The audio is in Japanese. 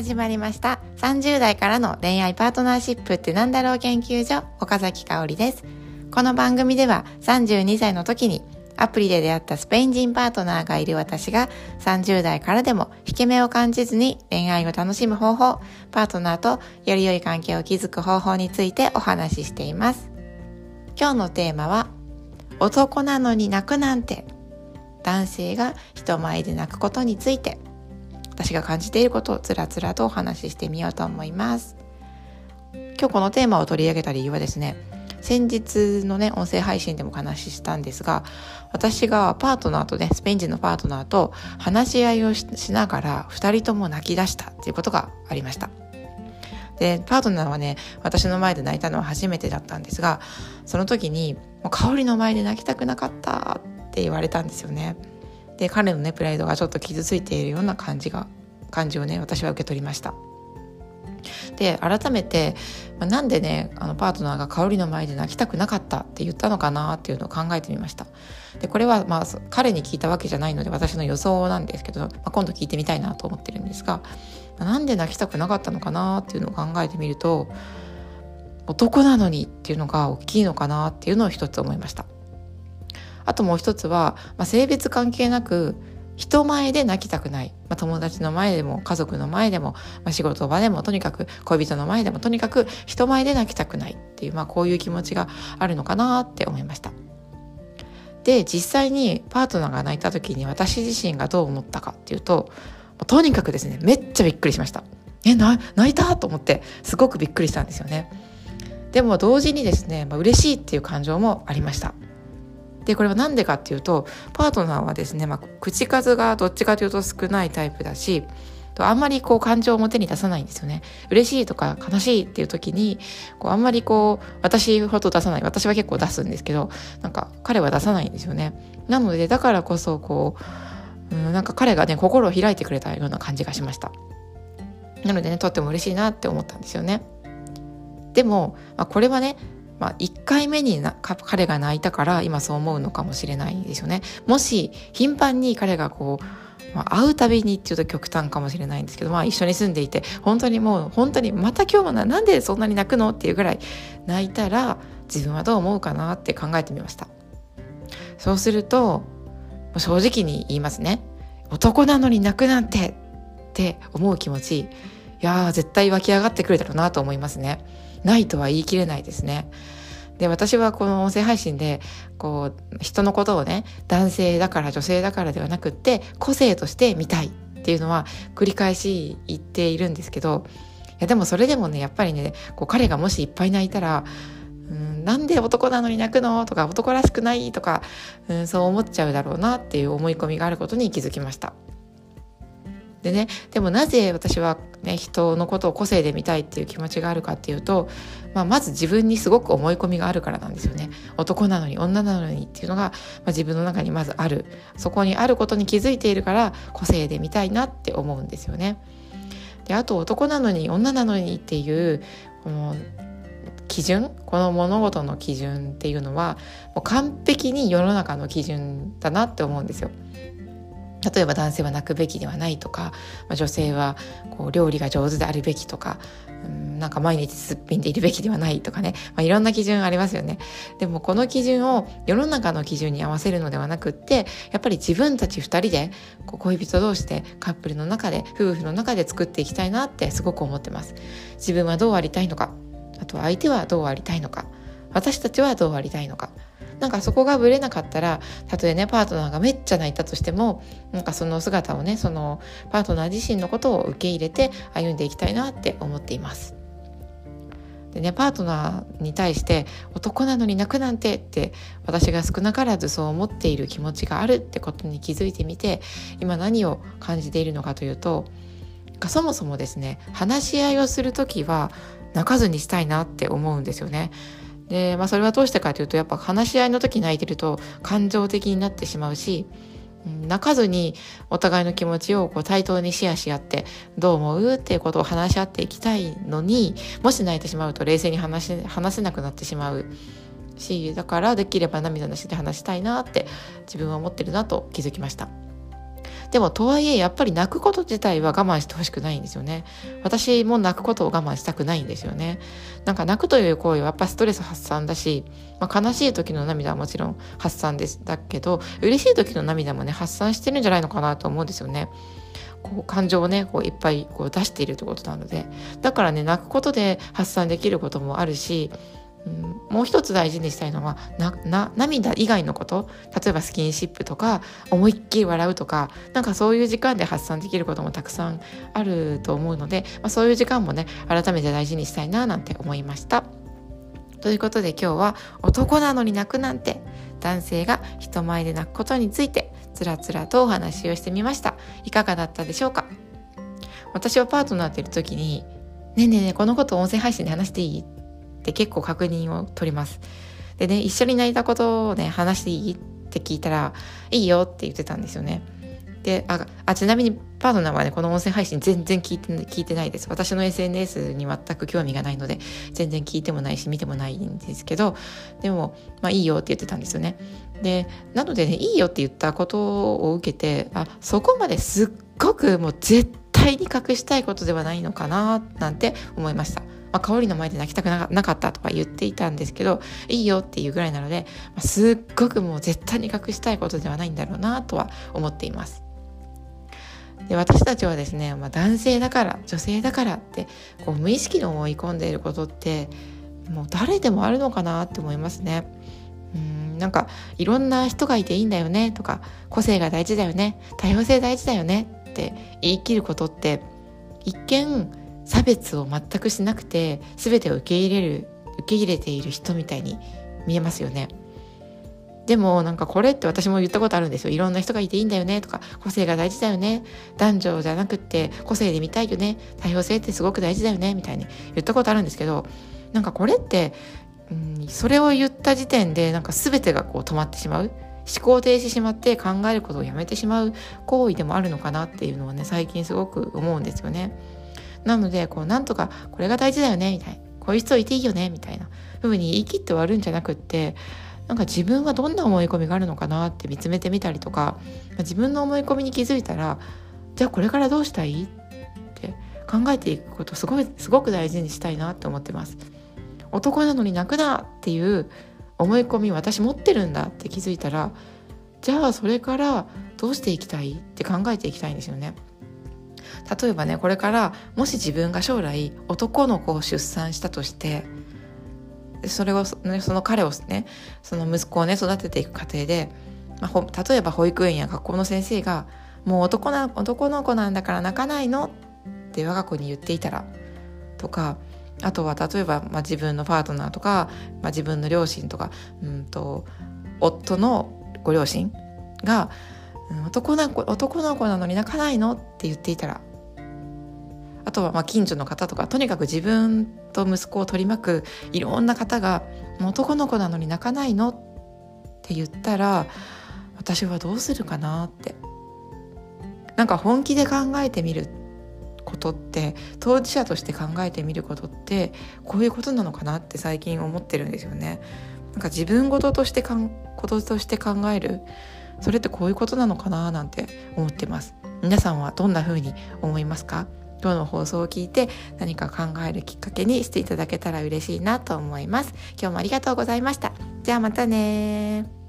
始まりました。30代からの恋愛パートナーシップってなんだろう研究所岡崎香織です。この番組では32歳の時にアプリで出会ったスペイン人パートナーがいる私が30代からでも引け目を感じずに恋愛を楽しむ方法、パートナーとより良い関係を築く方法についてお話ししています。今日のテーマは男なのに泣くなんて。男性が人前で泣くことについて。私が感じていることをつらつらとお話ししてみようと思います。今日このテーマを取り上げた理由はですね先日のね音声配信でもお話ししたんですが私がパートナーとねスペイン人のパートナーと話し合いをしながら2人とも泣き出したっていうことがありました。でパートナーはね私の前で泣いたのは初めてだったんですがその時に「香りの前で泣きたくなかった」って言われたんですよね。で彼のねプライドがちょっと傷ついているような感じが感じをね私は受け取りました。で改めて、まあ、なんでねあのパートナーが香りの前で泣きたくなかったって言ったのかなっていうのを考えてみました。でこれはまあ彼に聞いたわけじゃないので私の予想なんですけど、まあ、今度聞いてみたいなと思ってるんですが、まあ、なんで泣きたくなかったのかなっていうのを考えてみると男なのにっていうのが大きいのかなっていうのを一つ思いました。あともう一つは、まあ、性別関係なく人前で泣きたくない、まあ、友達の前でも家族の前でも、まあ、仕事場でもとにかく恋人の前でもとにかく人前で泣きたくないっていう、まあ、こういう気持ちがあるのかなって思いました。で実際にパートナーが泣いた時に私自身がどう思ったかっていうととにかくですねめっちゃびっくりしました。え泣いたと思ってすごくびっくりしたんですよね。でも同時にですね、まあ、嬉しいっていう感情もありました。でこれは何でかっていうとパートナーはですね、まあ、口数がどっちかというと少ないタイプだしあんまりこう感情を表に出さないんですよね。嬉しいとか悲しいっていう時にこうあんまりこう私ほど出さない私は結構出すんですけどなんか彼は出さないんですよね。なのでだからこそこう、うん、なんか彼がね心を開いてくれたような感じがしました。なのでねとっても嬉しいなって思ったんですよね。でも、まあ、これはねまあ、1回目にな彼が泣いたから今そう思うのかもしれないですよね。もし頻繁に彼がこう、まあ、会うたびにっていうと極端かもしれないんですけど、まあ、一緒に住んでいて本当にもう本当にまた今日もななんでそんなに泣くのっていうぐらい泣いたら自分はどう思うかなって考えてみました。そうすると正直に言いますね。男なのに泣くなんてって思う気持ちや絶対湧き上がってくるだろうなと思いますね。ないとは言い切れないですね。で私はこの音声配信でこう人のことをね男性だから女性だからではなくって個性として見たいっていうのは繰り返し言っているんですけどいやでもそれでもねやっぱりねこう彼がもしいっぱい泣いたらうんなんで男なのに泣くのとか男らしくないとかうんそう思っちゃうだろうなっていう思い込みがあることに気づきました。でねでもなぜ私は、ね、人のことを個性で見たいっていう気持ちがあるかっていうと、まあ、まず自分にすごく思い込みがあるからなんですよね男なのに女なのにっていうのが、まあ、自分の中にまずあるそこにあることに気づいているから個性で見たいなって思うんですよね。であと男なのに女なのにっていうこの基準？この物事の基準っていうのはもう完璧に世の中の基準だなって思うんですよ。例えば男性は泣くべきではないとか、まあ、女性はこう料理が上手であるべきとか、うん、なんか毎日すっぴんでいるべきではないとかね、まあ、いろんな基準ありますよね。でもこの基準を世の中の基準に合わせるのではなくってやっぱり自分たち2人でこう恋人同士でカップルの中で夫婦の中で作っていきたいなってすごく思ってます。自分はどうありたいのかあとは相手はどうありたいのか私たちはどうありたいのかなんかそこがぶれなかったらたとえねパートナーがめっちゃ泣いたとしてもなんかその姿をねそのパートナー自身のことを受け入れて歩んでいきたいなって思っています。でねパートナーに対して男なのに泣くなんてって私が少なからずそう思っている気持ちがあるってことに気づいてみて今何を感じているのかというとそもそもですね話し合いをする時は泣かずにしたいなって思うんですよね。で、まあ、それはどうしてかというとやっぱ話し合いの時泣いてると感情的になってしまうし泣かずにお互いの気持ちをこう対等にシェアし合ってどう思うっていうことを話し合っていきたいのにもし泣いてしまうと冷静に話話せなくなってしまうしだからできれば涙なしで話したいなって自分は思ってるなと気づきました。でもとはいえやっぱり泣くこと自体は我慢してほしくないんですよね。私も泣くことを我慢したくないんですよね。なんか泣くという行為はやっぱストレス発散だし、まあ、悲しい時の涙はもちろん発散ですだけど嬉しい時の涙もね発散してるんじゃないのかなと思うんですよね。こう感情をねこういっぱいこう出しているということなので。だからね泣くことで発散できることもあるしうん、もう一つ大事にしたいのは涙以外のこと例えばスキンシップとか思いっきり笑うとかなんかそういう時間で発散できることもたくさんあると思うので、まあ、そういう時間もね改めて大事にしたいななんて思いました。ということで今日は男なのに泣くなんて男性が人前で泣くことについてつらつらとお話をしてみましたいかがだったでしょうか？私はパートナーといる時に「ねえねえねえこのこと音声配信で話していい?」って結構確認を取ります。でね、一緒に泣いたことをね、話していい？って聞いたら、いいよって言ってたんですよね。で、あ、あちなみにパートナーはね、この音声配信全然聞いて聞いてないです。私の SNS に全く興味がないので、全然聞いてもないし、見てもないんですけど、でも、まあいいよって言ってたんですよね。で、なのでね、いいよって言ったことを受けて、あ、そこまですっごくもう絶対に隠したいことではないのかな、なんて思いました。まあ、香りの前で泣きたくなかったとか言っていたんですけどいいよっていうぐらいなので、まあ、すっごくもう絶対に隠したいことではないんだろうなとは思っています。で私たちはですね、まあ、男性だから女性だからってこう無意識に思い込んでいることってもう誰でもあるのかなって思いますね。うんなんかいろんな人がいていいんだよねとか個性が大事だよね多様性大事だよねって言い切ることって一見差別を全くしなくて全てを受け入れる受け入れている人みたいに見えますよね。でもなんかこれって私も言ったことあるんですよ。いろんな人がいていいんだよねとか、個性が大事だよね。男女じゃなくって個性で見たいよね。多様性ってすごく大事だよね。みたいに言ったことあるんですけど、なんかこれって、うん、それを言った時点でなんか全てがこう止まってしまう。思考停止しまって考えることをやめてしまう行為でもあるのかなっていうのはね、最近すごく思うんですよね。なのでこうなんとかこれが大事だよねみたいなこういう人いていいよねみたいな風に言い切って終わるんじゃなくってなんか自分はどんな思い込みがあるのかなって見つめてみたりとか自分の思い込みに気づいたらじゃあこれからどうしたい？って考えていくことすごいすごく大事にしたいなって思ってます。男なのに泣くなっていう思い込み私持ってるんだって気づいたらじゃあそれからどうしていきたい？って考えていきたいんですよね。例えばねこれからもし自分が将来男の子を出産したとしてそれをその彼をねその息子をね育てていく過程で、まあ、例えば保育園や学校の先生が「もう男な男の子なんだから泣かないの?」って我が子に言っていたらとかあとは例えば、まあ、自分のパートナーとか、まあ、自分の両親とかうんと夫のご両親が男の子男の子なのに泣かないの？って言っていたらあとはまあ近所の方とかとにかく自分と息子を取り巻くいろんな方が「男の子なのに泣かないの?」って言ったら私はどうするかなってなんか本気で考えてみることって当事者として考えてみることってこういうことなのかなって最近思ってるんですよね。なんか自分事としてかんこととして考えるそれってこういうことなのかななんて思ってます皆さんはどんな風に思いますか？今日の放送を聞いて何か考えるきっかけにしていただけたら嬉しいなと思います。今日もありがとうございました。じゃあまたね